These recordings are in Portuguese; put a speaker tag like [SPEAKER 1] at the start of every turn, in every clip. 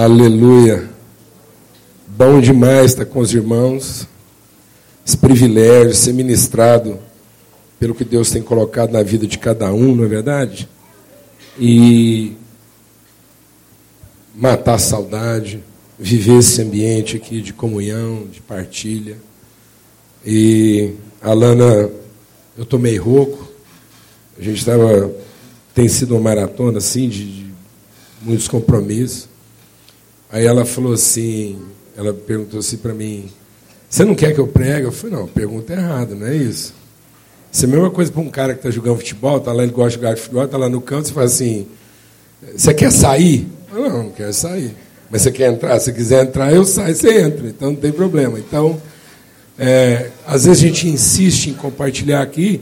[SPEAKER 1] Aleluia. Bom demais estar com os irmãos. Esse privilégio, ser ministrado pelo que Deus tem colocado na vida de cada um, não é verdade? E matar a saudade, viver esse ambiente aqui de comunhão, de partilha. E a Lana, eu tomei rouco. A gente estava. Tem sido uma maratona assim, de, de muitos compromissos. Aí ela falou assim, ela perguntou assim para mim, você não quer que eu pregue? Eu falei, não, pergunta errada, não é isso. Isso é a mesma coisa para um cara que está jogando futebol, está lá, ele gosta de jogar futebol, está lá no campo, você fala assim, você quer sair? Eu, não, não quero sair. Mas você quer entrar? Se quiser entrar, eu saio, você entra, então não tem problema. Então, é, às vezes a gente insiste em compartilhar aqui,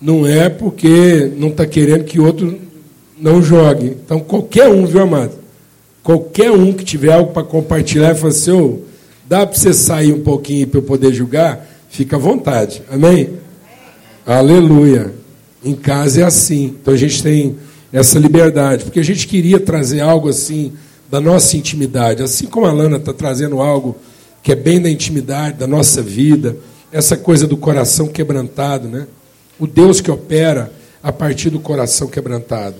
[SPEAKER 1] não é porque não está querendo que outro não jogue. Então, qualquer um, viu, amado? Qualquer um que tiver algo para compartilhar e falar assim, oh, dá para você sair um pouquinho para eu poder julgar, fica à vontade. Amém? Aleluia. Em casa é assim. Então a gente tem essa liberdade, porque a gente queria trazer algo assim da nossa intimidade, assim como a Lana está trazendo algo que é bem da intimidade, da nossa vida, essa coisa do coração quebrantado, né? O Deus que opera a partir do coração quebrantado.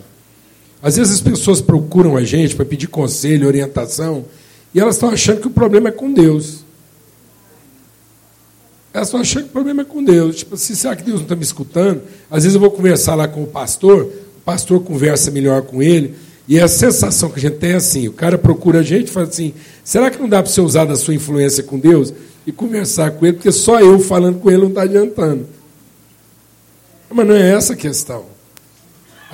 [SPEAKER 1] Às vezes as pessoas procuram a gente para pedir conselho, orientação, e elas estão achando que o problema é com Deus. Elas estão achando que o problema é com Deus. Tipo, se será que Deus não está me escutando? Às vezes eu vou conversar lá com o pastor, o pastor conversa melhor com ele, e a sensação que a gente tem é assim: o cara procura a gente e fala assim: será que não dá para você usar da sua influência com Deus e conversar com ele, porque só eu falando com ele não está adiantando? Mas não é essa a questão.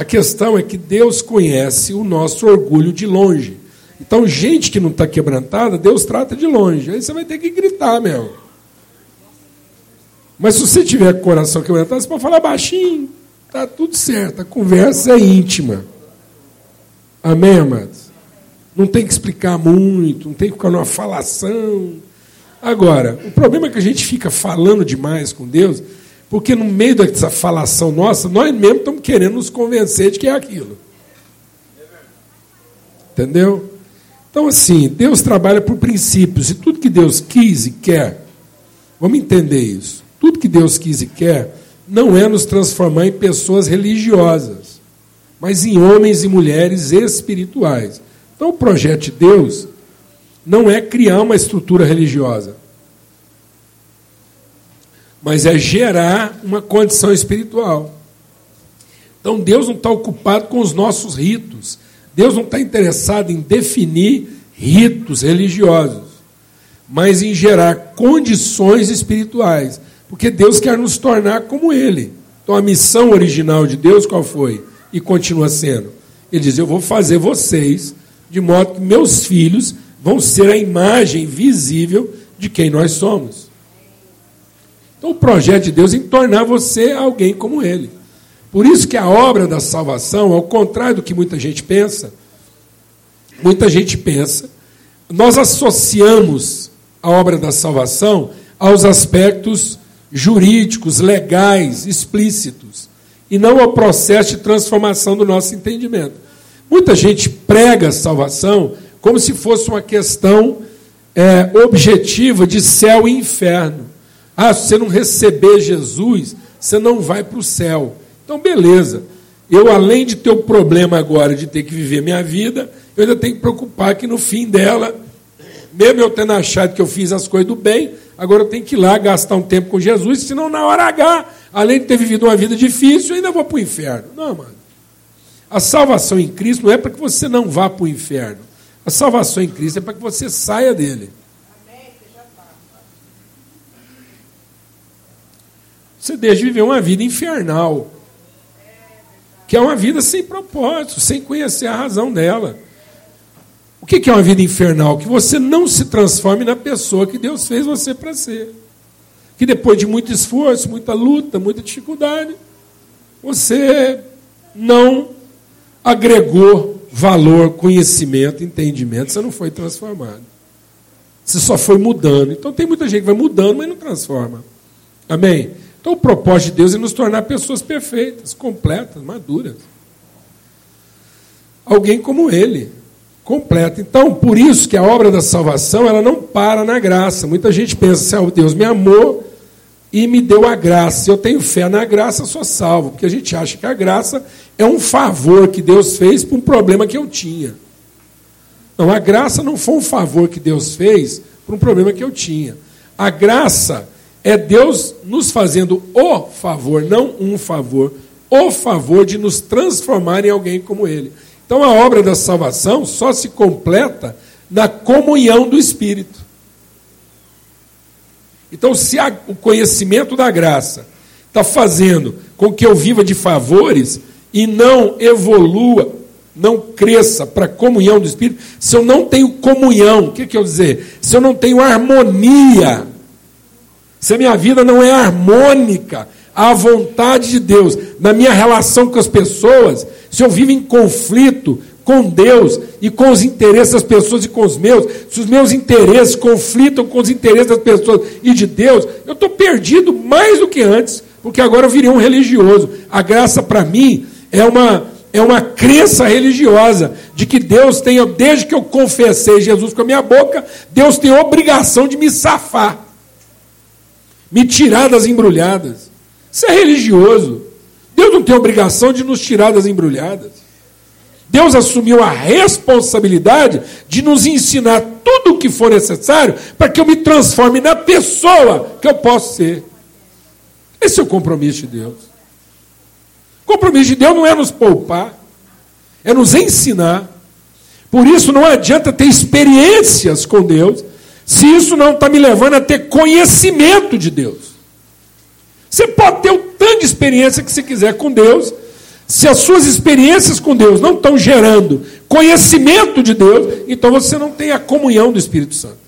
[SPEAKER 1] A questão é que Deus conhece o nosso orgulho de longe. Então, gente que não está quebrantada, Deus trata de longe. Aí você vai ter que gritar mesmo. Mas se você tiver coração quebrantado, você pode falar baixinho. Está tudo certo. A conversa é íntima. Amém, amados? Não tem que explicar muito, não tem que ficar numa falação. Agora, o problema é que a gente fica falando demais com Deus porque no meio dessa falação nossa, nós mesmos estamos querendo nos convencer de que é aquilo. Entendeu? Então, assim, Deus trabalha por princípios, e tudo que Deus quis e quer, vamos entender isso. Tudo que Deus quis e quer não é nos transformar em pessoas religiosas, mas em homens e mulheres espirituais. Então, o projeto de Deus não é criar uma estrutura religiosa mas é gerar uma condição espiritual. Então Deus não está ocupado com os nossos ritos. Deus não está interessado em definir ritos religiosos, mas em gerar condições espirituais. Porque Deus quer nos tornar como Ele. Então a missão original de Deus qual foi? E continua sendo. Ele diz: Eu vou fazer vocês de modo que meus filhos vão ser a imagem visível de quem nós somos. Então, o projeto de Deus é em tornar você alguém como Ele. Por isso que a obra da salvação, ao contrário do que muita gente pensa, muita gente pensa, nós associamos a obra da salvação aos aspectos jurídicos, legais, explícitos, e não ao processo de transformação do nosso entendimento. Muita gente prega a salvação como se fosse uma questão é, objetiva de céu e inferno. Ah, se você não receber Jesus, você não vai para o céu. Então, beleza. Eu, além de ter o problema agora de ter que viver minha vida, eu ainda tenho que preocupar que no fim dela, mesmo eu tendo achado que eu fiz as coisas do bem, agora eu tenho que ir lá gastar um tempo com Jesus, senão na hora H, além de ter vivido uma vida difícil, eu ainda vou para o inferno. Não, mano. A salvação em Cristo não é para que você não vá para o inferno. A salvação em Cristo é para que você saia dele. Você deixa de viver uma vida infernal. Que é uma vida sem propósito, sem conhecer a razão dela. O que é uma vida infernal? Que você não se transforme na pessoa que Deus fez você para ser. Que depois de muito esforço, muita luta, muita dificuldade, você não agregou valor, conhecimento, entendimento, você não foi transformado. Você só foi mudando. Então tem muita gente que vai mudando, mas não transforma. Amém? Então, o propósito de Deus é nos tornar pessoas perfeitas, completas, maduras. Alguém como Ele, completa. Então, por isso que a obra da salvação, ela não para na graça. Muita gente pensa assim, Deus me amou e me deu a graça. Se eu tenho fé na graça, sou salvo. Porque a gente acha que a graça é um favor que Deus fez para um problema que eu tinha. Não, a graça não foi um favor que Deus fez para um problema que eu tinha. A graça é Deus nos fazendo o favor, não um favor, o favor de nos transformar em alguém como Ele. Então a obra da salvação só se completa na comunhão do Espírito. Então, se o conhecimento da graça está fazendo com que eu viva de favores e não evolua, não cresça para a comunhão do Espírito, se eu não tenho comunhão, o que quer dizer? Se eu não tenho harmonia, se a minha vida não é harmônica à vontade de Deus, na minha relação com as pessoas, se eu vivo em conflito com Deus e com os interesses das pessoas e com os meus, se os meus interesses conflitam com os interesses das pessoas e de Deus, eu estou perdido mais do que antes, porque agora eu virei um religioso. A graça para mim é uma, é uma crença religiosa de que Deus tem, desde que eu confessei Jesus com a minha boca, Deus tem obrigação de me safar me tirar das embrulhadas. Isso é religioso. Deus não tem obrigação de nos tirar das embrulhadas. Deus assumiu a responsabilidade de nos ensinar tudo o que for necessário para que eu me transforme na pessoa que eu posso ser. Esse é o compromisso de Deus. O compromisso de Deus não é nos poupar, é nos ensinar. Por isso não adianta ter experiências com Deus se isso não está me levando a ter conhecimento de Deus. Você pode ter o tanto de experiência que você quiser com Deus, se as suas experiências com Deus não estão gerando conhecimento de Deus, então você não tem a comunhão do Espírito Santo.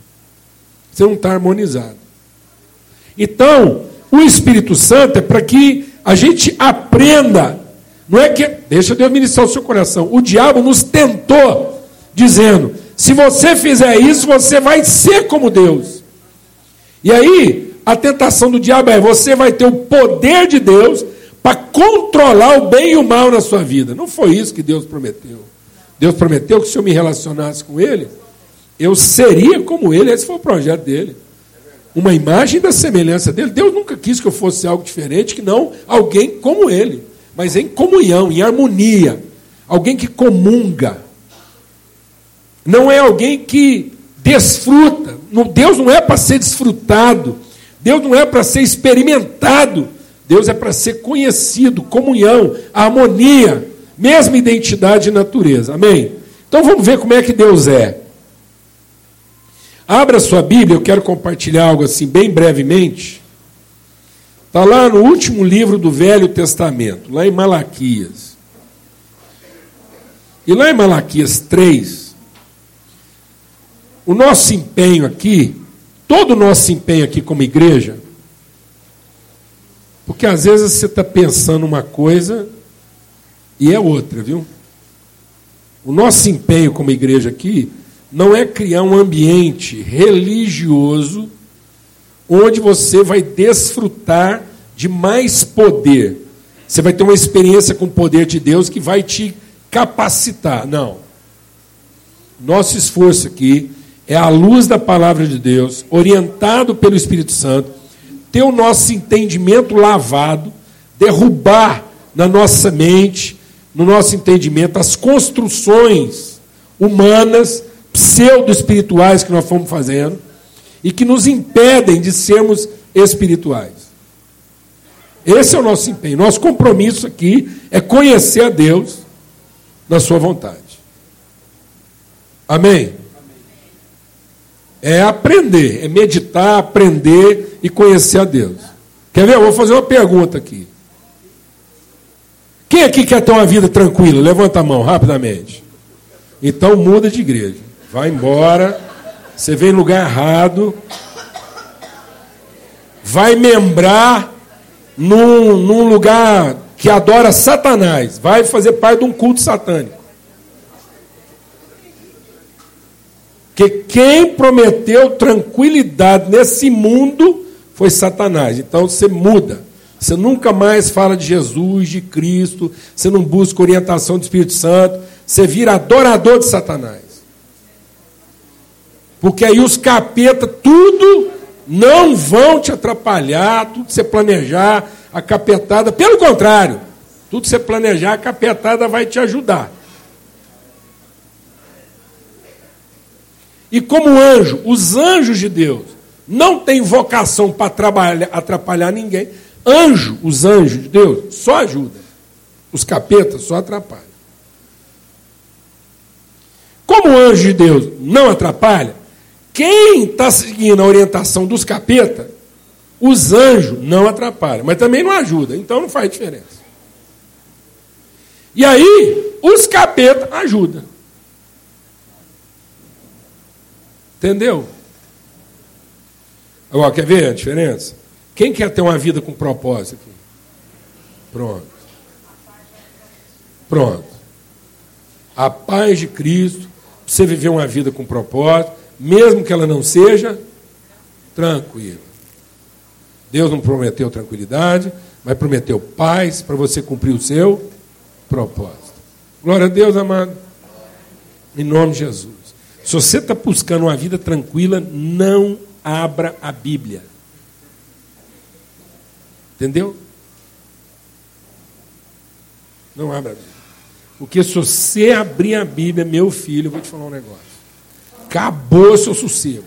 [SPEAKER 1] Você não está harmonizado. Então, o Espírito Santo é para que a gente aprenda. Não é que. Deixa Deus ministrar o seu coração. O diabo nos tentou, dizendo: se você fizer isso, você vai ser como Deus. E aí, a tentação do diabo é: você vai ter o poder de Deus para controlar o bem e o mal na sua vida. Não foi isso que Deus prometeu. Deus prometeu que se eu me relacionasse com Ele, eu seria como Ele. Esse foi o projeto dele. Uma imagem da semelhança dele. Deus nunca quis que eu fosse algo diferente, que não alguém como Ele, mas em comunhão, em harmonia. Alguém que comunga não é alguém que desfruta. Deus não é para ser desfrutado. Deus não é para ser experimentado. Deus é para ser conhecido, comunhão, harmonia, mesma identidade e natureza. Amém? Então vamos ver como é que Deus é. Abra sua Bíblia, eu quero compartilhar algo assim bem brevemente. Está lá no último livro do Velho Testamento, lá em Malaquias. E lá em Malaquias 3, o nosso empenho aqui, todo o nosso empenho aqui como igreja, porque às vezes você está pensando uma coisa e é outra, viu? O nosso empenho como igreja aqui não é criar um ambiente religioso onde você vai desfrutar de mais poder. Você vai ter uma experiência com o poder de Deus que vai te capacitar. Não. Nosso esforço aqui é a luz da palavra de Deus, orientado pelo Espírito Santo, ter o nosso entendimento lavado, derrubar na nossa mente, no nosso entendimento, as construções humanas, pseudo-espirituais que nós fomos fazendo e que nos impedem de sermos espirituais. Esse é o nosso empenho. Nosso compromisso aqui é conhecer a Deus na Sua vontade. Amém? É aprender, é meditar, aprender e conhecer a Deus. Quer ver? Eu vou fazer uma pergunta aqui. Quem aqui quer ter uma vida tranquila? Levanta a mão rapidamente. Então muda de igreja. Vai embora. Você vem no lugar errado. Vai membrar num, num lugar que adora Satanás. Vai fazer parte de um culto satânico. Que quem prometeu tranquilidade nesse mundo foi Satanás. Então você muda. Você nunca mais fala de Jesus, de Cristo, você não busca orientação do Espírito Santo, você vira adorador de Satanás. Porque aí os capeta, tudo não vão te atrapalhar, tudo que você planejar, a capetada, pelo contrário, tudo que você planejar, a capetada vai te ajudar. E como anjo, os anjos de Deus não têm vocação para atrapalhar ninguém. Anjo, os anjos de Deus, só ajuda. Os capetas só atrapalham. Como o anjo de Deus não atrapalha, quem está seguindo a orientação dos capetas, os anjos não atrapalham, mas também não ajuda, então não faz diferença. E aí, os capetas ajudam. Entendeu? Agora, quer ver a diferença? Quem quer ter uma vida com propósito? Pronto. Pronto. A paz de Cristo, você viver uma vida com propósito, mesmo que ela não seja tranquila. Deus não prometeu tranquilidade, mas prometeu paz para você cumprir o seu propósito. Glória a Deus, amado. Em nome de Jesus. Se você está buscando uma vida tranquila, não abra a Bíblia. Entendeu? Não abra a Bíblia. Porque se você abrir a Bíblia, meu filho, eu vou te falar um negócio. Acabou seu sossego.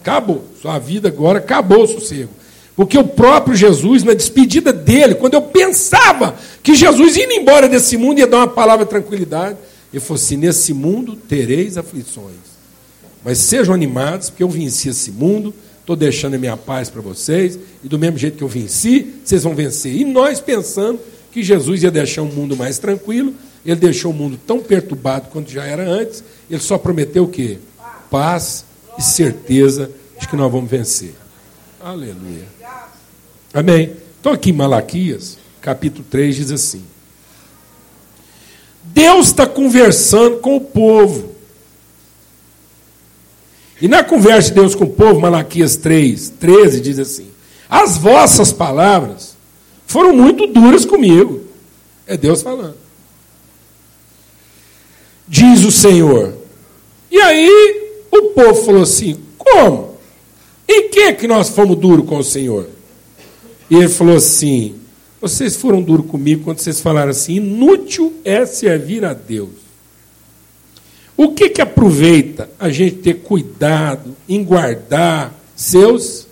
[SPEAKER 1] Acabou. Sua vida agora acabou o sossego. Porque o próprio Jesus, na despedida dele, quando eu pensava que Jesus indo embora desse mundo ia dar uma palavra de tranquilidade, ele falou assim: Nesse mundo tereis aflições, mas sejam animados, porque eu venci esse mundo, estou deixando a minha paz para vocês, e do mesmo jeito que eu venci, vocês vão vencer. E nós pensando que Jesus ia deixar um mundo mais tranquilo, ele deixou o mundo tão perturbado quanto já era antes, ele só prometeu o quê? Paz e certeza de que nós vamos vencer. Aleluia. Amém. Estou aqui em Malaquias, capítulo 3, diz assim. Deus está conversando com o povo. E na conversa de Deus com o povo, Malaquias 3, 13, diz assim: As vossas palavras foram muito duras comigo. É Deus falando. Diz o Senhor. E aí o povo falou assim: Como? Em que que nós fomos duros com o Senhor? E ele falou assim: vocês foram duros comigo quando vocês falaram assim: inútil é servir a Deus. O que, que aproveita a gente ter cuidado em guardar seus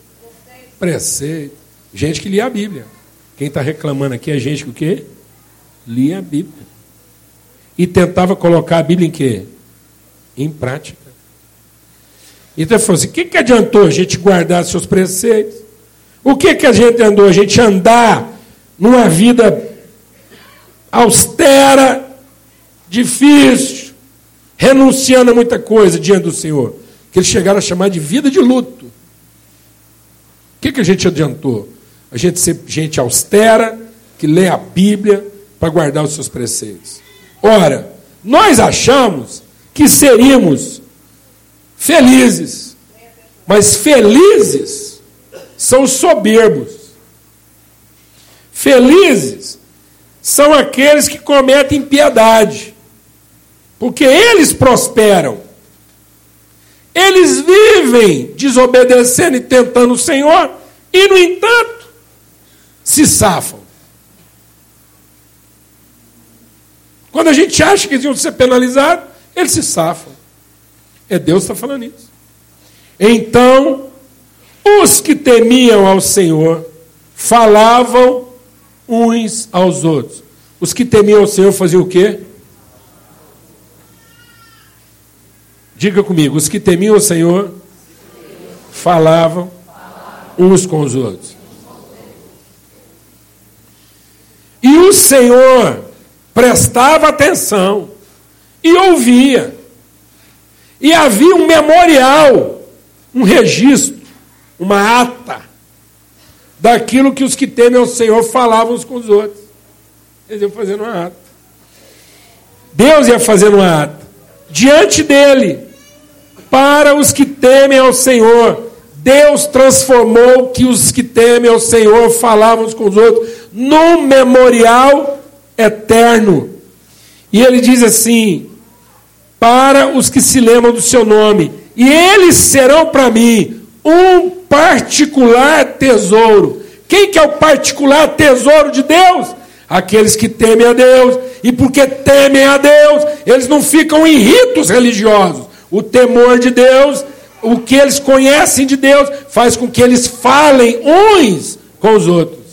[SPEAKER 1] preceitos? Gente que lia a Bíblia. Quem está reclamando aqui é gente que o quê? Lia a Bíblia. E tentava colocar a Bíblia em quê? Em prática. Então ele falou assim: o que, que adiantou a gente guardar seus preceitos? O que, que a gente andou? A gente andar numa vida austera, difícil, renunciando a muita coisa diante do Senhor, que eles chegaram a chamar de vida de luto. O que, que a gente adiantou? A gente ser gente austera, que lê a Bíblia para guardar os seus preceitos. Ora, nós achamos que seríamos felizes, mas felizes são os soberbos. Felizes são aqueles que cometem piedade, porque eles prosperam. Eles vivem desobedecendo e tentando o Senhor, e, no entanto, se safam. Quando a gente acha que eles iam ser penalizados, eles se safam. É Deus que está falando isso. Então, os que temiam ao Senhor falavam uns aos outros. Os que temiam o Senhor faziam o quê? Diga comigo, os que temiam o Senhor falavam uns com os outros. E o Senhor prestava atenção e ouvia. E havia um memorial, um registro, uma ata daquilo que os que temem ao Senhor falavam uns com os outros. Eles iam fazendo uma ata. Deus ia fazendo uma ata. Diante dele, para os que temem ao Senhor, Deus transformou que os que temem ao Senhor falavam uns com os outros num memorial eterno. E ele diz assim: para os que se lembram do seu nome, e eles serão para mim um particular tesouro. Quem que é o particular tesouro de Deus? Aqueles que temem a Deus, e porque temem a Deus, eles não ficam em ritos religiosos. O temor de Deus, o que eles conhecem de Deus, faz com que eles falem uns com os outros.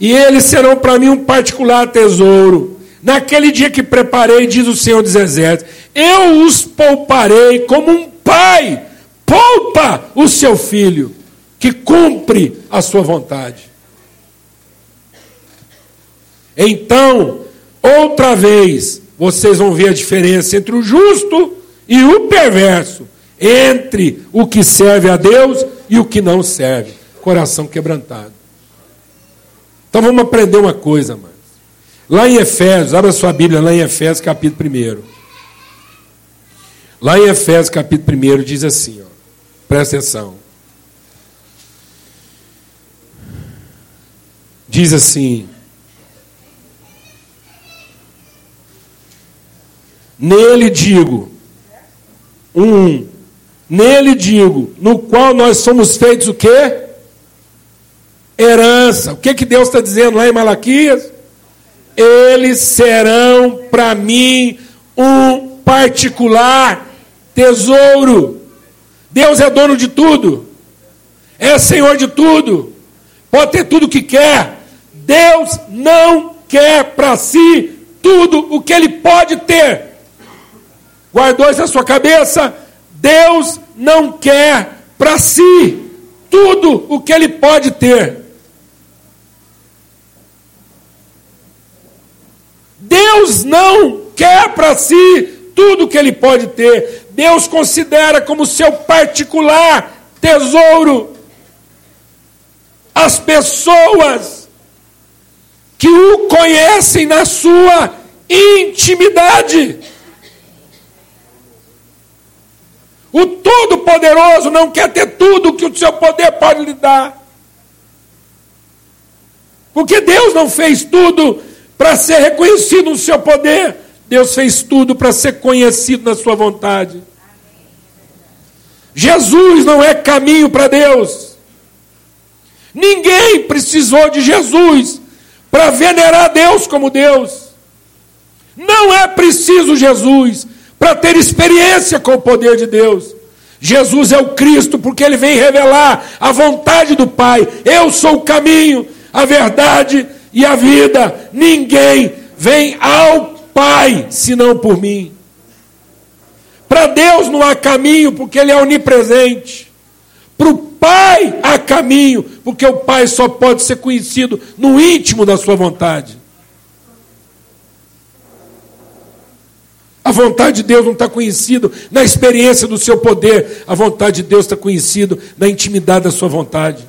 [SPEAKER 1] E eles serão para mim um particular tesouro. Naquele dia que preparei, diz o Senhor dos Exércitos, eu os pouparei como um pai poupa o seu filho, que cumpre a sua vontade. Então, outra vez, vocês vão ver a diferença entre o justo e o perverso, entre o que serve a Deus e o que não serve. Coração quebrantado. Então vamos aprender uma coisa, mano. Lá em Efésios, abra sua Bíblia lá em Efésios capítulo 1. Lá em Efésios capítulo 1 diz assim, ó, presta atenção. Diz assim: Nele digo, um, nele digo, no qual nós somos feitos o quê? Herança. O que, que Deus está dizendo lá em Malaquias? Eles serão para mim um particular tesouro. Deus é dono de tudo, é Senhor de tudo, pode ter tudo o que quer. Deus não quer para si tudo o que ele pode ter. Guardou isso na sua cabeça? Deus não quer para si tudo o que ele pode ter. Deus não quer para si tudo o que ele pode ter. Deus considera como seu particular tesouro as pessoas que o conhecem na sua intimidade. O Todo-Poderoso não quer ter tudo que o seu poder pode lhe dar. Porque Deus não fez tudo para ser reconhecido no seu poder. Deus fez tudo para ser conhecido na sua vontade. Jesus não é caminho para Deus. Ninguém precisou de Jesus para venerar Deus como Deus. Não é preciso Jesus para ter experiência com o poder de Deus. Jesus é o Cristo porque ele vem revelar a vontade do Pai. Eu sou o caminho, a verdade e a vida. Ninguém vem ao Pai, senão por mim. Para Deus não há caminho, porque Ele é onipresente. Para o Pai há caminho, porque o Pai só pode ser conhecido no íntimo da Sua vontade. A vontade de Deus não está conhecida na experiência do seu poder, a vontade de Deus está conhecida na intimidade da sua vontade.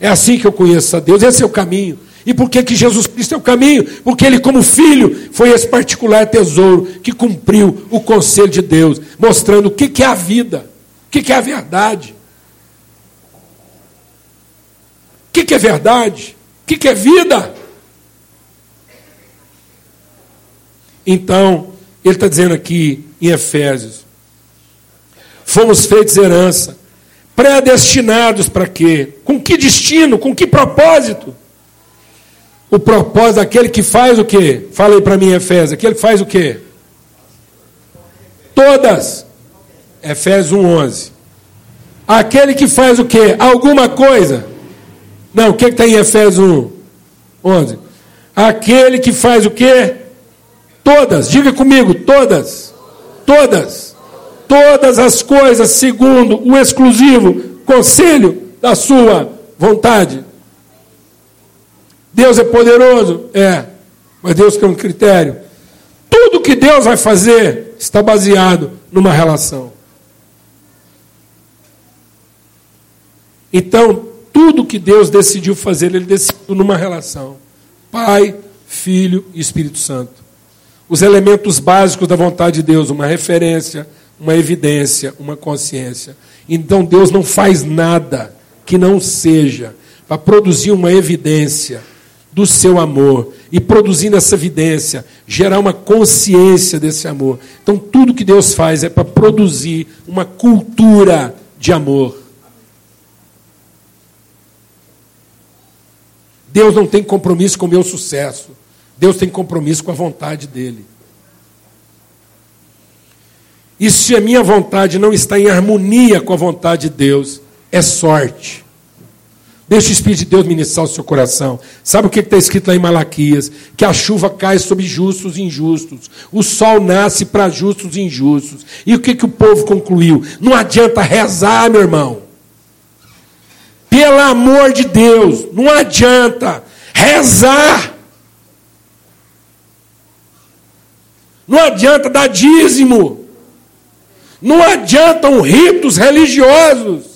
[SPEAKER 1] É assim que eu conheço a Deus, esse é o caminho. E por que, que Jesus Cristo é o caminho? Porque ele, como filho, foi esse particular tesouro que cumpriu o conselho de Deus, mostrando o que, que é a vida, o que, que é a verdade. O que, que é verdade? O que, que é vida? Então, ele está dizendo aqui em Efésios: fomos feitos herança, predestinados para quê? Com que destino? Com que propósito? O propósito daquele que faz o quê? Fala aí para mim, Efésios. Aquele que faz o quê? Todas. Efésios 1,11. Aquele que faz o quê? Alguma coisa. Não, o que está em Efésios 1, 11? Aquele que faz o quê? Todas. Diga comigo, todas. Todas. Todas as coisas segundo o exclusivo conselho da sua vontade. Deus é poderoso? É. Mas Deus tem um critério. Tudo que Deus vai fazer está baseado numa relação. Então, tudo que Deus decidiu fazer, Ele decidiu numa relação. Pai, Filho e Espírito Santo. Os elementos básicos da vontade de Deus, uma referência, uma evidência, uma consciência. Então Deus não faz nada que não seja para produzir uma evidência do seu amor e produzindo essa evidência, gerar uma consciência desse amor. Então, tudo que Deus faz é para produzir uma cultura de amor. Deus não tem compromisso com o meu sucesso. Deus tem compromisso com a vontade dele. E se a minha vontade não está em harmonia com a vontade de Deus, é sorte. Deixa o Espírito de Deus ministrar o seu coração. Sabe o que está escrito lá em Malaquias? Que a chuva cai sobre justos e injustos. O sol nasce para justos e injustos. E o que, que o povo concluiu? Não adianta rezar, meu irmão. Pelo amor de Deus, não adianta rezar. Não adianta dar dízimo. Não adiantam ritos religiosos.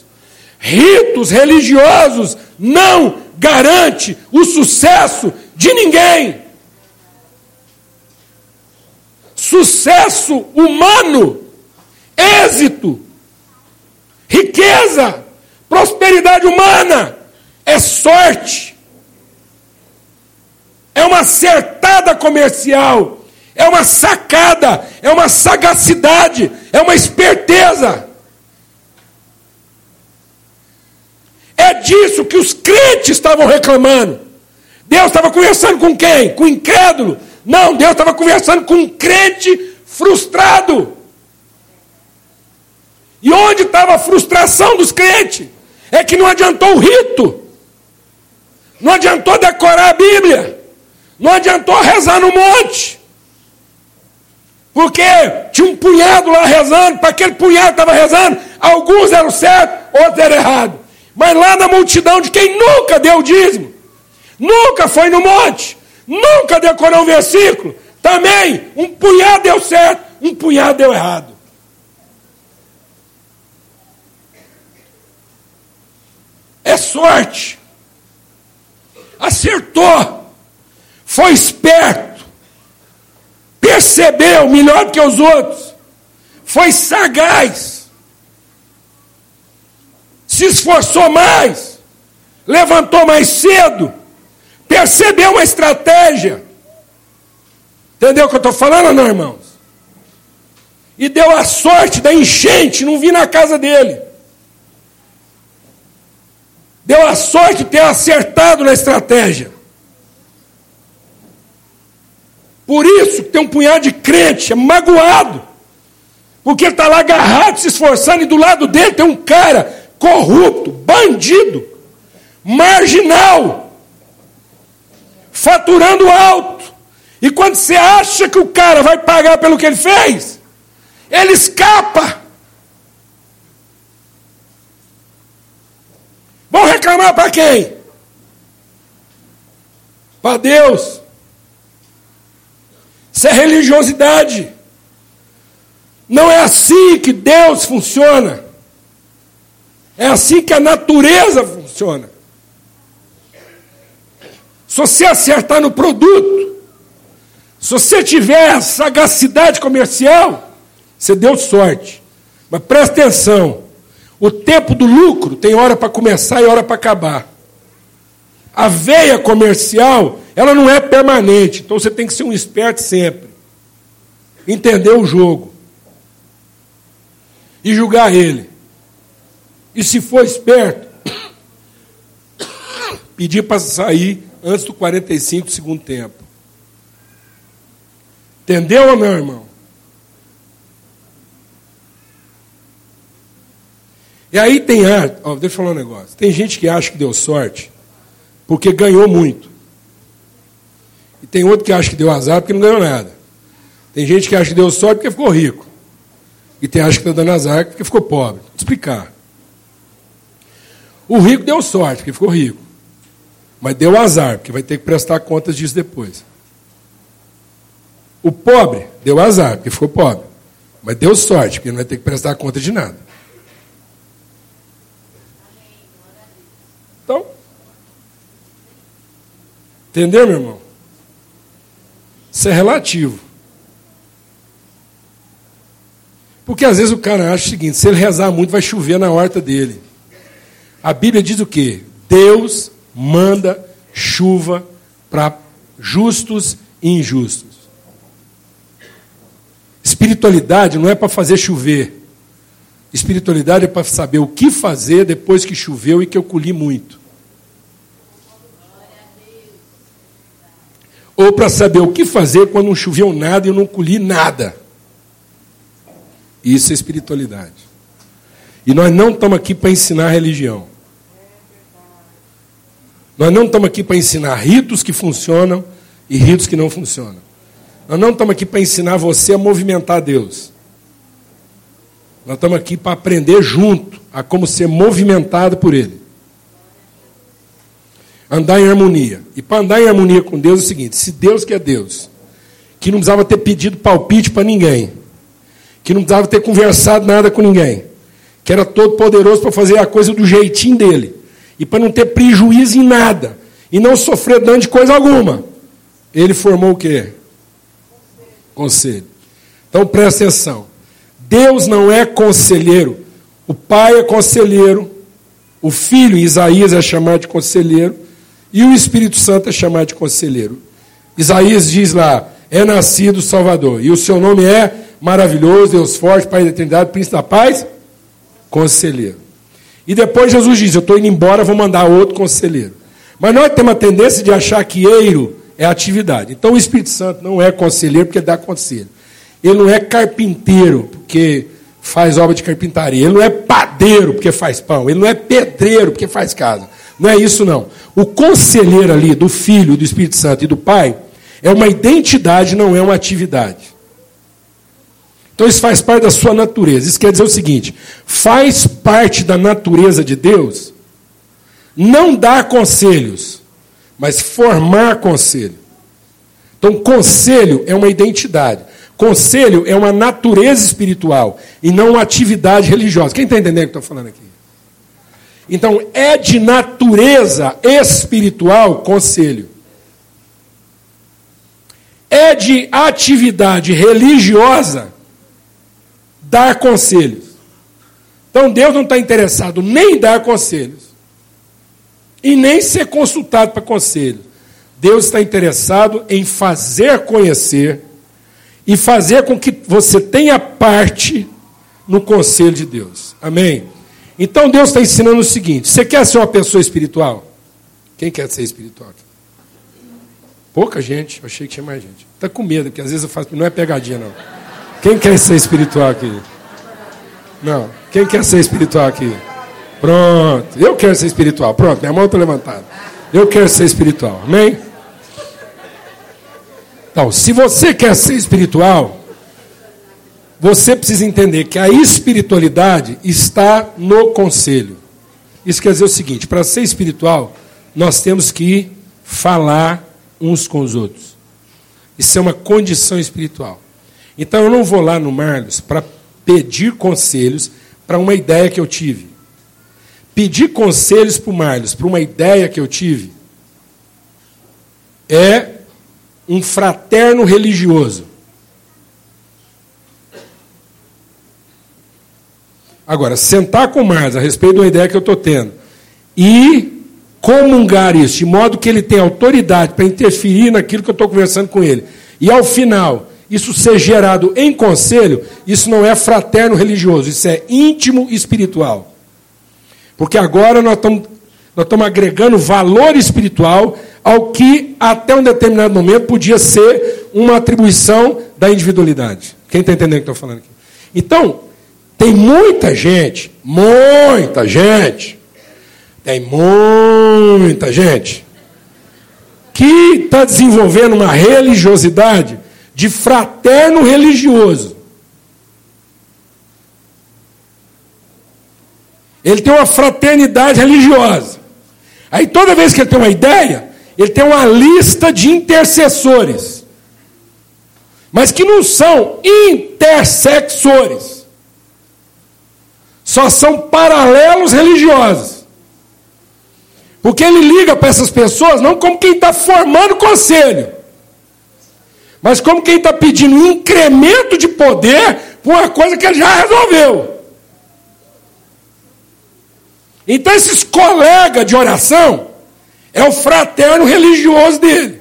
[SPEAKER 1] Ritos religiosos não garante o sucesso de ninguém. Sucesso humano, êxito, riqueza, prosperidade humana é sorte. É uma acertada comercial, é uma sacada, é uma sagacidade, é uma esperteza. É disso que os crentes estavam reclamando. Deus estava conversando com quem? Com o incrédulo? Não, Deus estava conversando com um crente frustrado. E onde estava a frustração dos crentes? É que não adiantou o rito, não adiantou decorar a Bíblia, não adiantou rezar no monte, porque tinha um punhado lá rezando, para aquele punhado estava rezando, alguns eram certos, outros eram errados. Mas lá na multidão de quem nunca deu dízimo, nunca foi no monte, nunca decorou um versículo, também um punhado deu certo, um punhado deu errado. É sorte. Acertou. Foi esperto. Percebeu melhor do que os outros. Foi sagaz se esforçou mais, levantou mais cedo, percebeu uma estratégia. Entendeu o que eu estou falando, não, irmãos? E deu a sorte da enchente, não vi na casa dele. Deu a sorte de ter acertado na estratégia. Por isso tem um punhado de crente, é magoado. Porque está lá agarrado, se esforçando, e do lado dele tem um cara corrupto, bandido, marginal, faturando alto. E quando você acha que o cara vai pagar pelo que ele fez, ele escapa. Vão reclamar para quem? Para Deus. Isso é religiosidade. Não é assim que Deus funciona. É assim que a natureza funciona. Se você acertar no produto, se você tiver sagacidade comercial, você deu sorte. Mas presta atenção: o tempo do lucro tem hora para começar e hora para acabar. A veia comercial, ela não é permanente, então você tem que ser um esperto sempre. Entender o jogo e julgar ele. E se for esperto, pedir para sair antes do 45 do segundo tempo. Entendeu não, irmão? E aí tem arte. Ó, deixa eu falar um negócio. Tem gente que acha que deu sorte porque ganhou muito. E tem outro que acha que deu azar porque não ganhou nada. Tem gente que acha que deu sorte porque ficou rico. E tem acha que está dando azar porque ficou pobre. Vou explicar. O rico deu sorte, porque ficou rico. Mas deu azar, porque vai ter que prestar contas disso depois. O pobre deu azar, porque ficou pobre. Mas deu sorte, porque não vai ter que prestar conta de nada. Então, entendeu, meu irmão? Isso é relativo. Porque às vezes o cara acha o seguinte: se ele rezar muito, vai chover na horta dele. A Bíblia diz o quê? Deus manda chuva para justos e injustos. Espiritualidade não é para fazer chover. Espiritualidade é para saber o que fazer depois que choveu e que eu colhi muito. Ou para saber o que fazer quando não choveu nada e eu não colhi nada. Isso é espiritualidade. E nós não estamos aqui para ensinar religião. Nós não estamos aqui para ensinar ritos que funcionam e ritos que não funcionam. Nós não estamos aqui para ensinar você a movimentar Deus. Nós estamos aqui para aprender junto a como ser movimentado por Ele. Andar em harmonia. E para andar em harmonia com Deus é o seguinte: se Deus que é Deus, que não precisava ter pedido palpite para ninguém, que não precisava ter conversado nada com ninguém, que era todo poderoso para fazer a coisa do jeitinho dele, e para não ter prejuízo em nada, e não sofrer dano de coisa alguma. Ele formou o quê? Conselho. Então presta atenção. Deus não é conselheiro. O pai é conselheiro, o filho, Isaías, é chamado de conselheiro, e o Espírito Santo é chamado de conselheiro. Isaías diz lá: é nascido Salvador, e o seu nome é maravilhoso, Deus forte, Pai da eternidade, Príncipe da paz, conselheiro. E depois Jesus diz: Eu estou indo embora, vou mandar outro conselheiro. Mas nós temos a tendência de achar que eiro é atividade. Então o Espírito Santo não é conselheiro porque dá conselho. Ele não é carpinteiro porque faz obra de carpintaria. Ele não é padeiro porque faz pão. Ele não é pedreiro porque faz casa. Não é isso, não. O conselheiro ali do Filho, do Espírito Santo e do Pai é uma identidade, não é uma atividade. Então isso faz parte da sua natureza. Isso quer dizer o seguinte: faz parte da natureza de Deus não dar conselhos, mas formar conselho. Então, conselho é uma identidade. Conselho é uma natureza espiritual e não uma atividade religiosa. Quem está entendendo o que estou falando aqui? Então, é de natureza espiritual conselho. É de atividade religiosa dar conselhos. Então Deus não está interessado nem em dar conselhos e nem ser consultado para conselhos. Deus está interessado em fazer conhecer e fazer com que você tenha parte no conselho de Deus. Amém? Então Deus está ensinando o seguinte: você quer ser uma pessoa espiritual? Quem quer ser espiritual? Pouca gente, achei que tinha mais gente. Está com medo, porque às vezes eu faço. Não é pegadinha, não. Quem quer ser espiritual aqui? Não. Quem quer ser espiritual aqui? Pronto. Eu quero ser espiritual. Pronto, minha mão está levantada. Eu quero ser espiritual. Amém? Então, se você quer ser espiritual, você precisa entender que a espiritualidade está no conselho. Isso quer dizer o seguinte: para ser espiritual, nós temos que falar uns com os outros. Isso é uma condição espiritual. Então eu não vou lá no Marlos para pedir conselhos para uma ideia que eu tive. Pedir conselhos para o Marlos para uma ideia que eu tive é um fraterno religioso. Agora, sentar com o Marlos a respeito de uma ideia que eu estou tendo e comungar isso, de modo que ele tem autoridade para interferir naquilo que eu estou conversando com ele. E ao final, isso ser gerado em conselho, isso não é fraterno religioso, isso é íntimo espiritual. Porque agora nós estamos, nós estamos agregando valor espiritual ao que até um determinado momento podia ser uma atribuição da individualidade. Quem está entendendo o que estou falando aqui? Então, tem muita gente, muita gente, tem muita gente que está desenvolvendo uma religiosidade de fraterno religioso. Ele tem uma fraternidade religiosa. Aí toda vez que ele tem uma ideia, ele tem uma lista de intercessores. Mas que não são intersexores. Só são paralelos religiosos. Porque ele liga para essas pessoas não como quem está formando conselho, mas como quem está pedindo um incremento de poder por uma coisa que ele já resolveu. Então, esses colegas de oração é o fraterno religioso dele.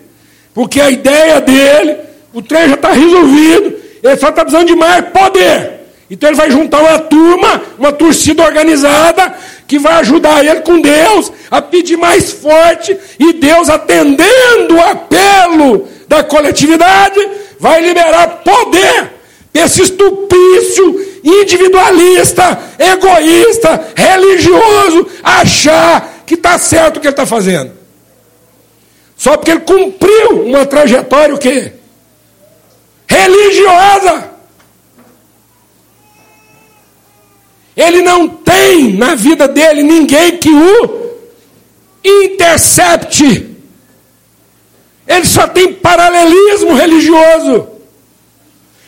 [SPEAKER 1] Porque a ideia dele, o trem já está resolvido, ele só está precisando de mais poder. Então ele vai juntar uma turma, uma torcida organizada, que vai ajudar ele com Deus a pedir mais forte, e Deus, atendendo o apelo da coletividade, vai liberar poder esse estupício individualista, egoísta, religioso, achar que está certo o que ele está fazendo. Só porque ele cumpriu uma trajetória o quê? Religiosa. Ele não tem na vida dele ninguém que o intercepte. Ele só tem paralelismo religioso.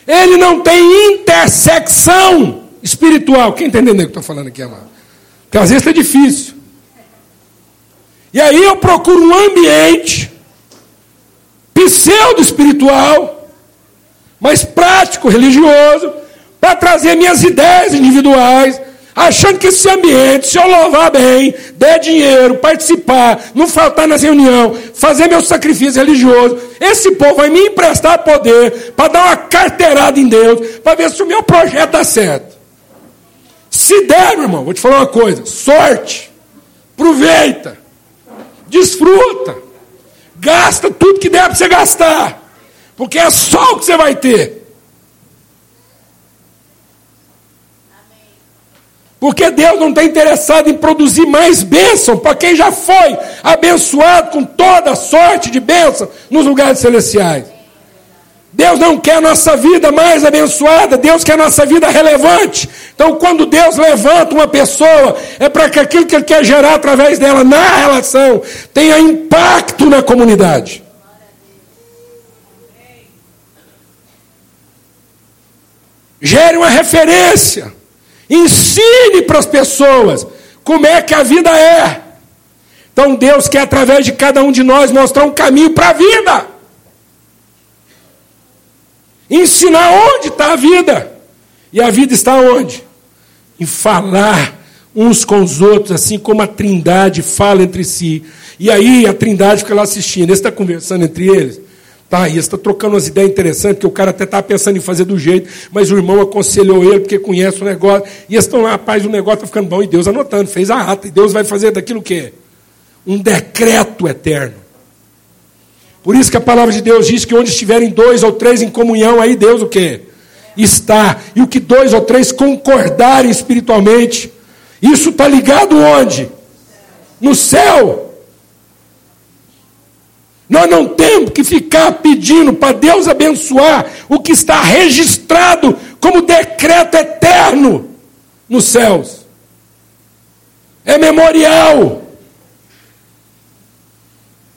[SPEAKER 1] Ele não tem intersecção espiritual. Quem entendendo o que eu estou falando aqui, amado? Porque às vezes é difícil. E aí eu procuro um ambiente pseudo-espiritual, mas prático, religioso, para trazer minhas ideias individuais, achando que esse ambiente, se eu louvar bem, der dinheiro, participar, não faltar nas reuniões, fazer meu sacrifício religioso, esse povo vai me emprestar poder para dar uma carteirada em Deus, para ver se o meu projeto dá certo. Se der, meu irmão, vou te falar uma coisa: sorte, aproveita, desfruta, gasta tudo que der para você gastar, porque é só o que você vai ter. Porque Deus não está interessado em produzir mais bênção para quem já foi abençoado com toda sorte de bênção nos lugares celestiais. Deus não quer a nossa vida mais abençoada, Deus quer a nossa vida relevante. Então, quando Deus levanta uma pessoa, é para que aquilo que Ele quer gerar através dela na relação tenha impacto na comunidade. Gere uma referência. Ensine para as pessoas como é que a vida é. Então Deus quer, através de cada um de nós, mostrar um caminho para a vida. Ensinar onde está a vida. E a vida está onde? Em falar uns com os outros, assim como a trindade fala entre si. E aí a trindade fica lá assistindo. Eles estão conversando entre eles. Tá, e está trocando umas ideias interessantes, que o cara até estava pensando em fazer do jeito, mas o irmão aconselhou ele, porque conhece o negócio, e eles estão lá, rapaz, o negócio está ficando bom, e Deus anotando, fez a ata, e Deus vai fazer daquilo o quê? Um decreto eterno. Por isso que a palavra de Deus diz que onde estiverem dois ou três em comunhão, aí Deus o quê? Está. E o que dois ou três concordarem espiritualmente, isso está ligado onde? No céu. Nós não temos que ficar pedindo para Deus abençoar o que está registrado como decreto eterno nos céus. É memorial.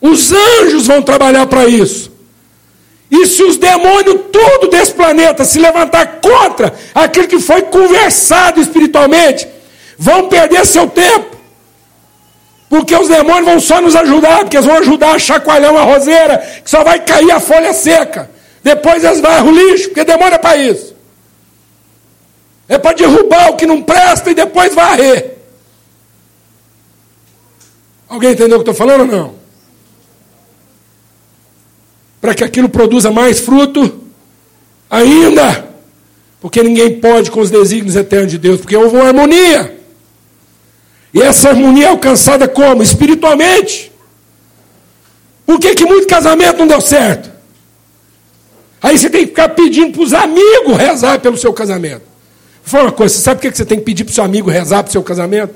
[SPEAKER 1] Os anjos vão trabalhar para isso. E se os demônios, tudo desse planeta, se levantar contra aquilo que foi conversado espiritualmente, vão perder seu tempo. Porque os demônios vão só nos ajudar, porque eles vão ajudar a chacoalhar uma roseira, que só vai cair a folha seca. Depois eles varram o lixo, porque demônio é para isso. É para derrubar o que não presta e depois varrer. Alguém entendeu o que estou falando ou não? Para que aquilo produza mais fruto ainda. Porque ninguém pode com os desígnios eternos de Deus, porque houve uma harmonia. E essa harmonia é alcançada como? Espiritualmente. Por que, que muito casamento não deu certo? Aí você tem que ficar pedindo para os amigos rezar pelo seu casamento. Vou falar uma coisa, você sabe por que você tem que pedir para o seu amigo rezar para o seu casamento?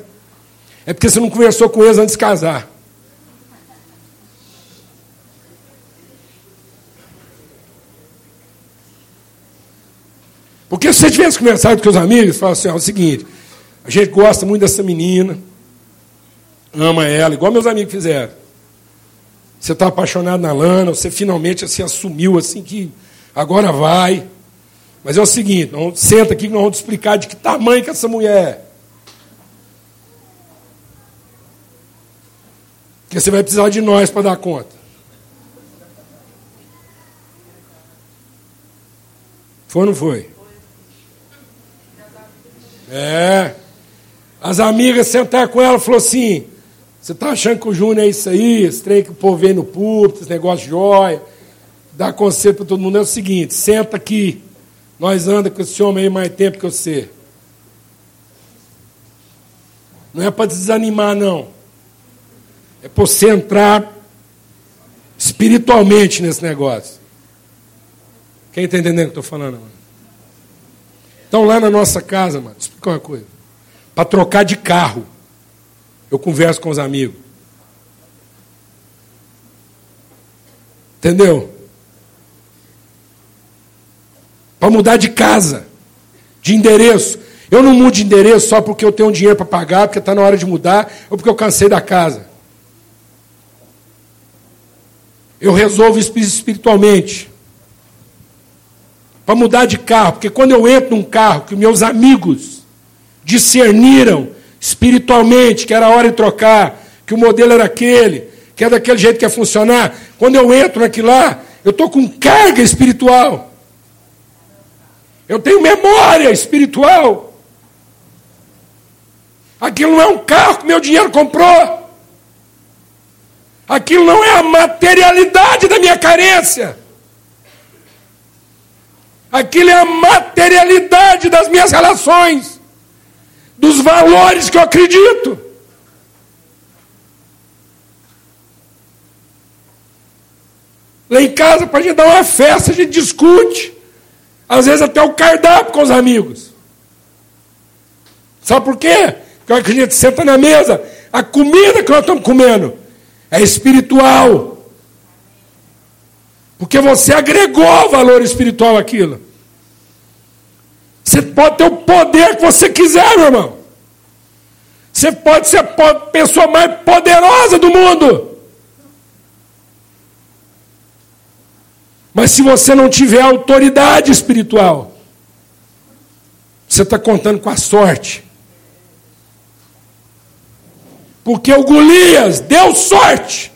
[SPEAKER 1] É porque você não conversou com eles antes de casar. Porque se você tivesse conversado com os amigos, fala assim, ó, é o seguinte, a gente gosta muito dessa menina, ama ela, igual meus amigos fizeram. Você está apaixonado na Lana, você finalmente assim, assumiu assim que agora vai. Mas é o seguinte, vamos, senta aqui que nós vamos explicar de que tamanho que essa mulher é. Porque você vai precisar de nós para dar conta. Foi ou não foi? É. As amigas sentaram com ela e falou assim: Você está achando que o Júnior é isso aí? Trem que o povo vê no púlpito, esse negócio de joia. dar conselho para todo mundo é o seguinte: senta aqui. Nós anda com esse homem aí mais tempo que você. Não é para desanimar, não. É para você entrar espiritualmente nesse negócio. Quem está entendendo o que eu estou falando, mano? Então, lá na nossa casa, mano, explica uma coisa. Para trocar de carro, eu converso com os amigos. Entendeu? Para mudar de casa, de endereço. Eu não mudo de endereço só porque eu tenho dinheiro para pagar, porque está na hora de mudar, ou porque eu cansei da casa. Eu resolvo espiritualmente. Para mudar de carro, porque quando eu entro num carro que meus amigos discerniram espiritualmente que era hora de trocar, que o modelo era aquele, que é daquele jeito que ia funcionar, quando eu entro naquilo lá, eu estou com carga espiritual. Eu tenho memória espiritual. Aquilo não é um carro que meu dinheiro comprou. Aquilo não é a materialidade da minha carência. Aquilo é a materialidade das minhas relações, dos valores que eu acredito. Lá em casa, para a gente dar uma festa, a gente discute. Às vezes até o cardápio com os amigos. Sabe por quê? Porque a gente senta na mesa, a comida que nós estamos comendo é espiritual. Porque você agregou valor espiritual àquilo. Você pode ter o poder que você quiser, meu irmão. Você pode ser a pessoa mais poderosa do mundo. Mas se você não tiver autoridade espiritual, você está contando com a sorte. Porque o Golias deu sorte.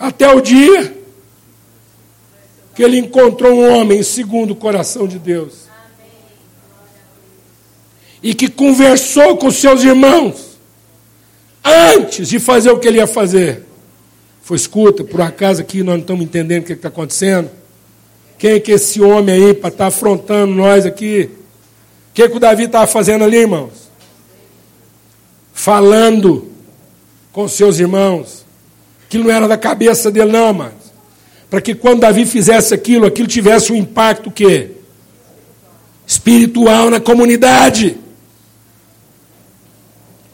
[SPEAKER 1] Até o dia que ele encontrou um homem segundo o coração de Deus. E que conversou com seus irmãos antes de fazer o que ele ia fazer. Foi, escuta, por acaso aqui nós não estamos entendendo o que está acontecendo? Quem é que esse homem aí para estar tá afrontando nós aqui? O que, que o Davi estava fazendo ali, irmãos? falando com seus irmãos. Aquilo não era da cabeça dele, não, mas para que quando Davi fizesse aquilo, aquilo tivesse um impacto o quê? Espiritual na comunidade.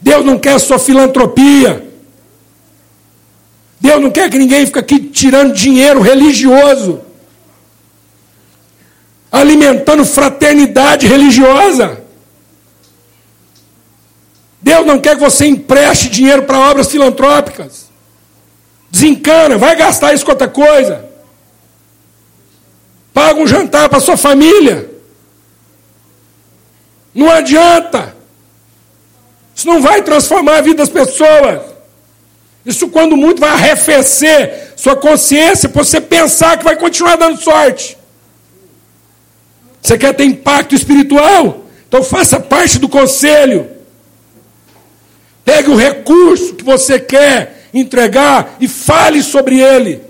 [SPEAKER 1] Deus não quer só filantropia. Deus não quer que ninguém fique aqui tirando dinheiro religioso, alimentando fraternidade religiosa. Deus não quer que você empreste dinheiro para obras filantrópicas. Desencana, vai gastar isso com outra coisa. Paga um jantar para sua família. Não adianta. Isso não vai transformar a vida das pessoas. Isso, quando muito, vai arrefecer sua consciência para você pensar que vai continuar dando sorte. Você quer ter impacto espiritual? Então faça parte do conselho. Pegue o recurso que você quer entregar e fale sobre ele.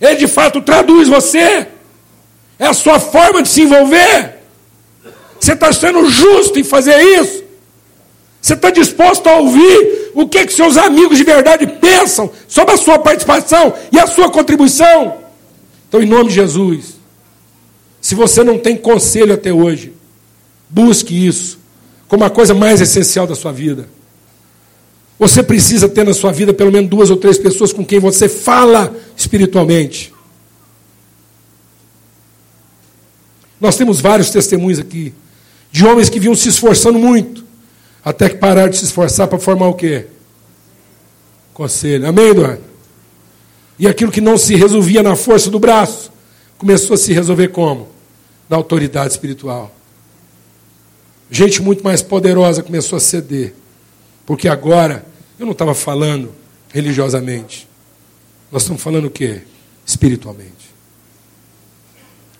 [SPEAKER 1] Ele de fato traduz você. É a sua forma de se envolver. Você está sendo justo em fazer isso. Você está disposto a ouvir o que, que seus amigos de verdade pensam sobre a sua participação e a sua contribuição? Então, em nome de Jesus, se você não tem conselho até hoje, busque isso como a coisa mais essencial da sua vida. Você precisa ter na sua vida pelo menos duas ou três pessoas com quem você fala espiritualmente. Nós temos vários testemunhos aqui de homens que vinham se esforçando muito, até que pararam de se esforçar para formar o quê? Conselho. Amém, Eduardo? E aquilo que não se resolvia na força do braço, começou a se resolver como? Na autoridade espiritual. Gente muito mais poderosa começou a ceder. Porque agora eu não estava falando religiosamente. Nós estamos falando o quê? Espiritualmente.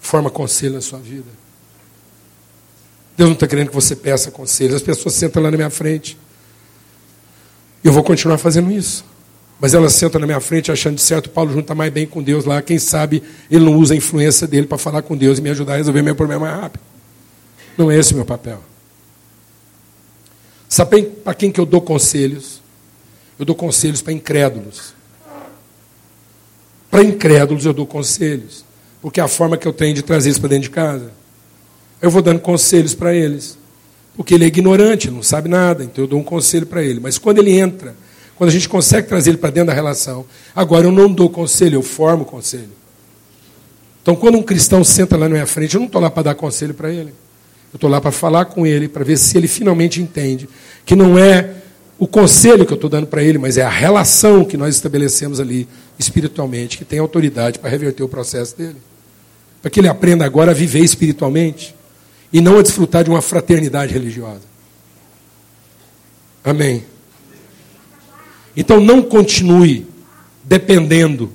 [SPEAKER 1] Forma conselho na sua vida. Deus não está querendo que você peça conselhos. As pessoas sentam lá na minha frente. Eu vou continuar fazendo isso. Mas ela senta na minha frente achando de certo, Paulo está mais bem com Deus lá. Quem sabe ele não usa a influência dele para falar com Deus e me ajudar a resolver meu problema mais rápido. Não é esse o meu papel. Sabe para quem que eu dou conselhos? Eu dou conselhos para incrédulos. Para incrédulos eu dou conselhos. Porque é a forma que eu tenho de trazer isso para dentro de casa. Eu vou dando conselhos para eles. Porque ele é ignorante, não sabe nada, então eu dou um conselho para ele. Mas quando ele entra quando a gente consegue trazer ele para dentro da relação. Agora, eu não dou conselho, eu formo conselho. Então, quando um cristão senta lá na minha frente, eu não estou lá para dar conselho para ele. Eu estou lá para falar com ele, para ver se ele finalmente entende que não é o conselho que eu estou dando para ele, mas é a relação que nós estabelecemos ali espiritualmente, que tem autoridade para reverter o processo dele. Para que ele aprenda agora a viver espiritualmente e não a desfrutar de uma fraternidade religiosa. Amém. Então não continue dependendo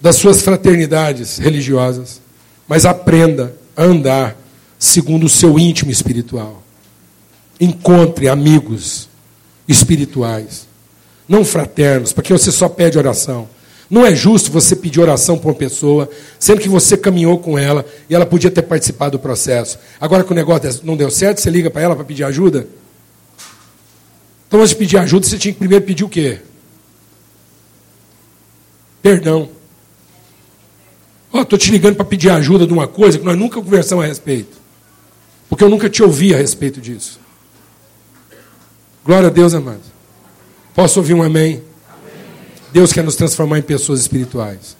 [SPEAKER 1] das suas fraternidades religiosas, mas aprenda andar segundo o seu íntimo espiritual. Encontre amigos espirituais, não fraternos, porque você só pede oração. Não é justo você pedir oração para uma pessoa, sendo que você caminhou com ela e ela podia ter participado do processo. Agora que o negócio não deu certo, você liga para ela para pedir ajuda? Então, antes de pedir ajuda, você tinha que primeiro pedir o quê? Perdão. Ó, oh, estou te ligando para pedir ajuda de uma coisa que nós nunca conversamos a respeito. Porque eu nunca te ouvi a respeito disso. Glória a Deus, amado. Posso ouvir um amém? amém? Deus quer nos transformar em pessoas espirituais.